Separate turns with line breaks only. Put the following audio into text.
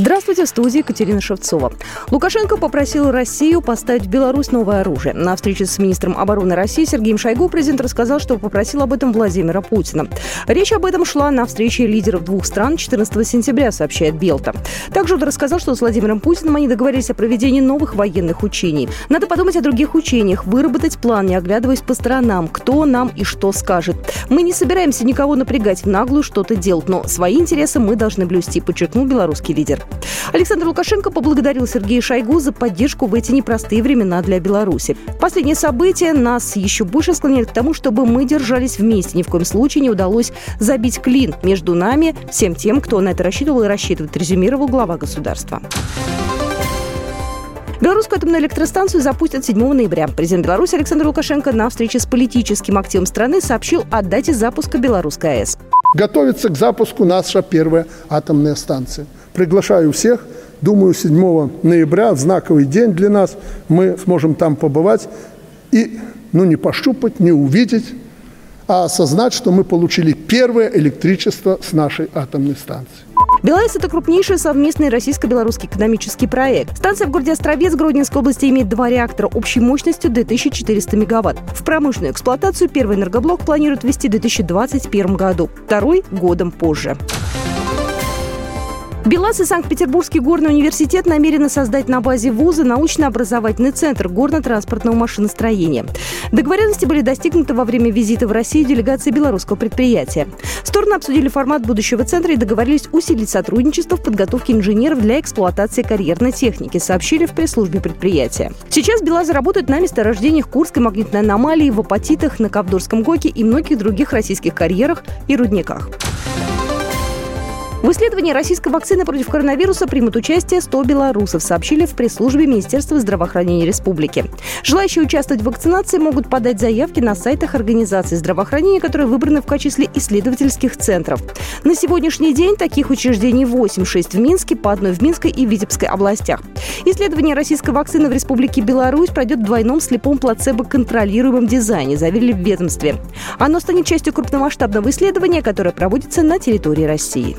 Здравствуйте, в студии Екатерина Шевцова. Лукашенко попросил Россию поставить в Беларусь новое оружие. На встрече с министром обороны России Сергеем Шойгу президент рассказал, что попросил об этом Владимира Путина. Речь об этом шла на встрече лидеров двух стран 14 сентября, сообщает Белта. Также он рассказал, что с Владимиром Путиным они договорились о проведении новых военных учений. Надо подумать о других учениях, выработать план, не оглядываясь по сторонам, кто нам и что скажет. Мы не собираемся никого напрягать в наглую что-то делать, но свои интересы мы должны блюсти, подчеркнул белорусский лидер. Александр Лукашенко поблагодарил Сергея Шойгу за поддержку в эти непростые времена для Беларуси. Последние события нас еще больше склоняют к тому, чтобы мы держались вместе. Ни в коем случае не удалось забить клин между нами, всем тем, кто на это рассчитывал и рассчитывает, резюмировал глава государства. Белорусскую атомную электростанцию запустят 7 ноября. Президент Беларуси Александр Лукашенко на встрече с политическим активом страны сообщил о дате запуска белорусской АЭС.
Готовится к запуску наша первая атомная станция – Приглашаю всех. Думаю, 7 ноября, знаковый день для нас, мы сможем там побывать и, ну, не пощупать, не увидеть, а осознать, что мы получили первое электричество с нашей атомной станции.
БелАЭС – это крупнейший совместный российско-белорусский экономический проект. Станция в городе Островец Гродненской области имеет два реактора общей мощностью 2400 мегаватт. В промышленную эксплуатацию первый энергоблок планируют ввести в 2021 году, второй – годом позже. БелАЗ и Санкт-Петербургский горный университет намерены создать на базе вуза научно-образовательный центр горно-транспортного машиностроения. Договоренности были достигнуты во время визита в Россию делегации белорусского предприятия. Стороны обсудили формат будущего центра и договорились усилить сотрудничество в подготовке инженеров для эксплуатации карьерной техники, сообщили в пресс-службе предприятия. Сейчас БелАЗы работают на месторождениях Курской магнитной аномалии, в Апатитах, на Кавдорском ГОКе и многих других российских карьерах и рудниках. В исследовании российской вакцины против коронавируса примут участие 100 белорусов, сообщили в пресс-службе Министерства здравоохранения республики. Желающие участвовать в вакцинации могут подать заявки на сайтах организаций здравоохранения, которые выбраны в качестве исследовательских центров. На сегодняшний день таких учреждений 8, 6 в Минске, по одной в Минской и Витебской областях. Исследование российской вакцины в Республике Беларусь пройдет в двойном слепом плацебо-контролируемом дизайне, заявили в ведомстве. Оно станет частью крупномасштабного исследования, которое проводится на территории России.